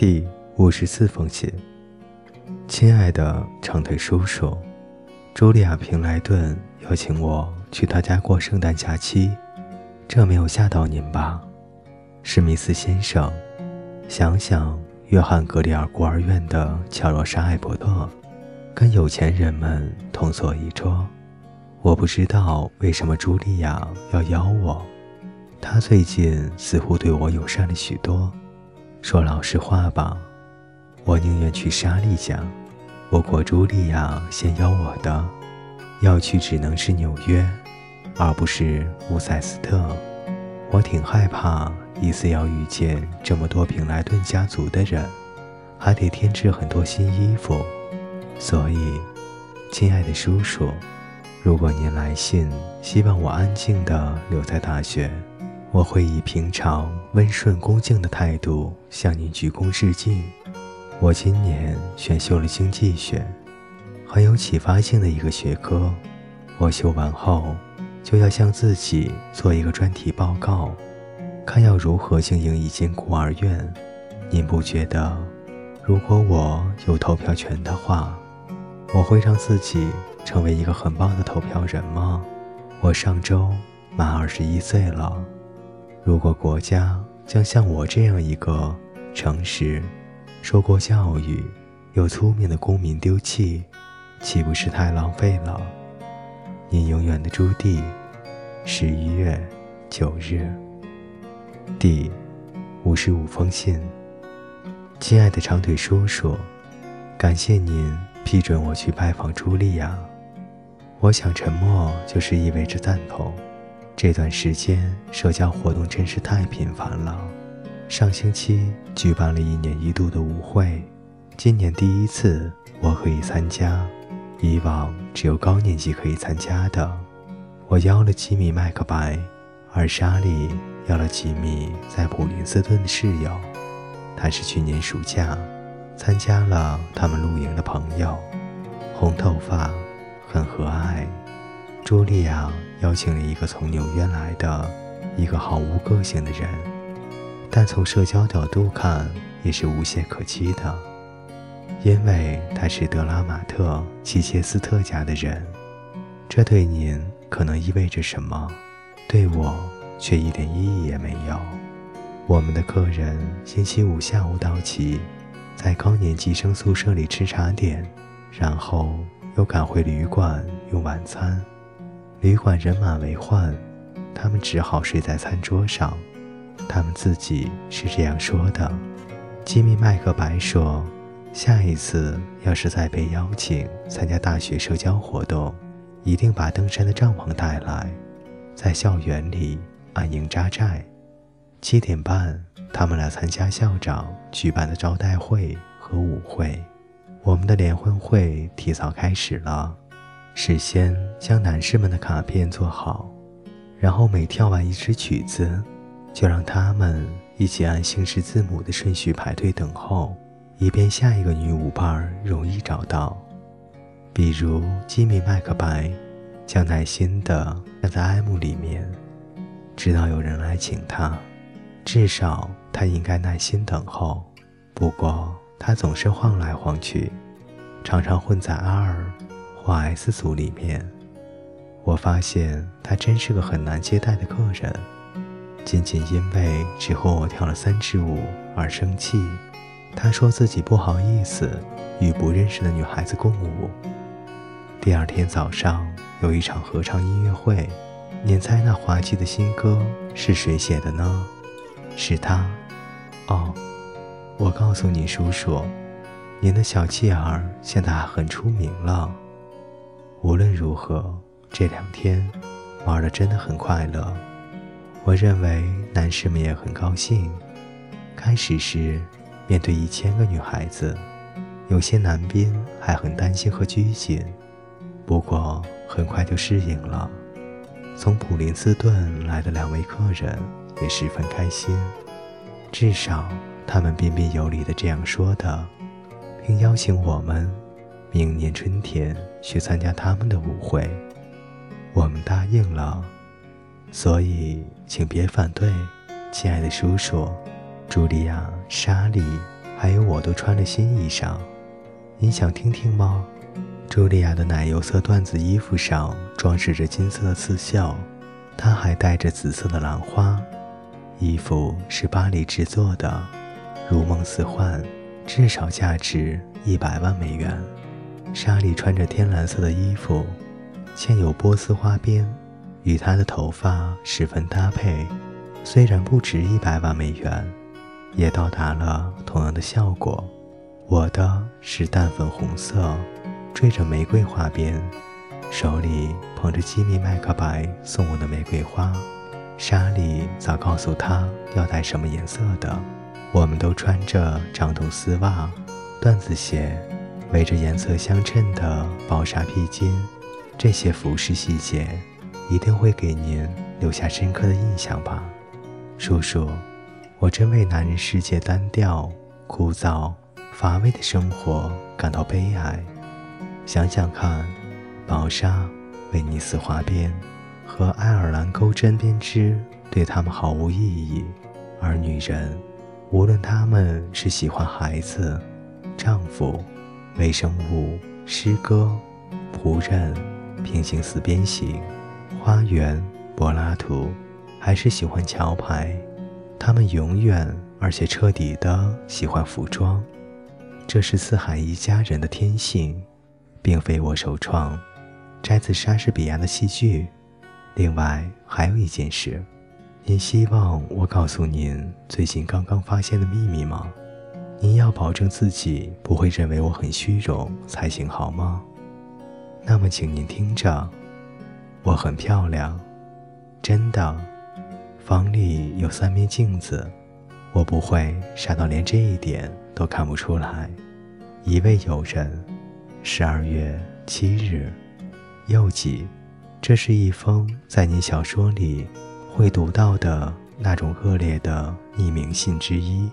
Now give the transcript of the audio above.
第五十四封信，亲爱的长腿叔叔，茱莉亚·平莱顿邀请我去他家过圣诞假期，这没有吓到您吧？史密斯先生，想想约翰·格里尔孤儿院的乔罗莎·艾伯特，跟有钱人们同坐一桌。我不知道为什么茱莉亚要邀我，她最近似乎对我友善了许多。说老实话吧，我宁愿去莎莉家。不过茱莉亚先邀我的，要去只能是纽约，而不是乌塞斯特。我挺害怕一次要遇见这么多平莱顿家族的人，还得添置很多新衣服。所以，亲爱的叔叔，如果您来信希望我安静地留在大学。我会以平常温顺恭敬的态度向您鞠躬致敬。我今年选修了经济学，很有启发性的一个学科。我修完后就要向自己做一个专题报告，看要如何经营一间孤儿院。您不觉得，如果我有投票权的话，我会让自己成为一个很棒的投票人吗？我上周满二十一岁了。如果国家将像我这样一个诚实、受过教育又聪明的公民丢弃，岂不是太浪费了？您永远的朱棣，十一月九日，第五十五封信。亲爱的长腿叔叔，感谢您批准我去拜访茱莉亚。我想，沉默就是意味着赞同。这段时间社交活动真是太频繁了。上星期举办了一年一度的舞会，今年第一次我可以参加，以往只有高年级可以参加的。我邀了吉米·麦克白，而莎莉邀了吉米在普林斯顿的室友。他是去年暑假参加了他们露营的朋友，红头发，很和蔼。茱莉亚邀请了一个从纽约来的一个毫无个性的人，但从社交角度看也是无懈可击的，因为他是德拉马特齐切斯特家的人。这对您可能意味着什么？对我却一点意义也没有。我们的客人星期五下午到齐，在高年级生宿舍里吃茶点，然后又赶回旅馆用晚餐。旅馆人满为患，他们只好睡在餐桌上。他们自己是这样说的：吉米·麦克白说，下一次要是再被邀请参加大学社交活动，一定把登山的帐篷带来，在校园里安营扎寨。七点半，他们来参加校长举办的招待会和舞会。我们的联欢会提早开始了。事先将男士们的卡片做好，然后每跳完一支曲子，就让他们一起按姓氏字母的顺序排队等候，以便下一个女舞伴容易找到。比如吉米·麦克白，将耐心地站在 M 里面，直到有人来请他。至少他应该耐心等候。不过他总是晃来晃去，常常混在阿尔。或 S 组里面，我发现他真是个很难接待的客人。仅仅因为只和我跳了三支舞而生气，他说自己不好意思与不认识的女孩子共舞。第二天早上有一场合唱音乐会，您猜那滑稽的新歌是谁写的呢？是他。哦，我告诉你，叔叔，您的小气儿现在很出名了。无论如何，这两天玩的真的很快乐。我认为男士们也很高兴。开始时，面对一千个女孩子，有些男宾还很担心和拘谨，不过很快就适应了。从普林斯顿来的两位客人也十分开心，至少他们彬彬有礼地这样说的，并邀请我们。明年春天去参加他们的舞会，我们答应了，所以请别反对，亲爱的叔叔，茱莉亚、莎莉还有我都穿了新衣裳。你想听听吗？茱莉亚的奶油色缎子衣服上装饰着金色的刺绣，她还戴着紫色的兰花。衣服是巴黎制作的，如梦似幻，至少价值一百万美元。莎莉穿着天蓝色的衣服，嵌有波斯花边，与她的头发十分搭配。虽然不值一百万美元，也到达了同样的效果。我的是淡粉红色。缀着玫瑰花边，手里捧着吉米麦克白送我的玫瑰花。莎莉早告诉他要戴什么颜色的。我们都穿着长筒丝袜、缎子鞋，围着颜色相称的薄纱披巾。这些服饰细节一定会给您留下深刻的印象吧，叔叔。我真为男人世界单调、枯燥、乏味的生活感到悲哀。想想看，薄纱、威尼斯花边和爱尔兰钩针编织对他们毫无意义，而女人，无论他们是喜欢孩子、丈夫、微生物、诗歌、仆人、平行四边形、花园、柏拉图，还是喜欢桥牌，他们永远而且彻底的喜欢服装，这是四海一家人的天性。并非我首创，摘自莎士比亚的戏剧。另外还有一件事，您希望我告诉您最近刚刚发现的秘密吗？您要保证自己不会认为我很虚荣才行，好吗？那么请您听着，我很漂亮，真的。房里有三面镜子，我不会傻到连这一点都看不出来。一位友人。十二月七日，又记，这是一封在你小说里会读到的那种恶劣的匿名信之一。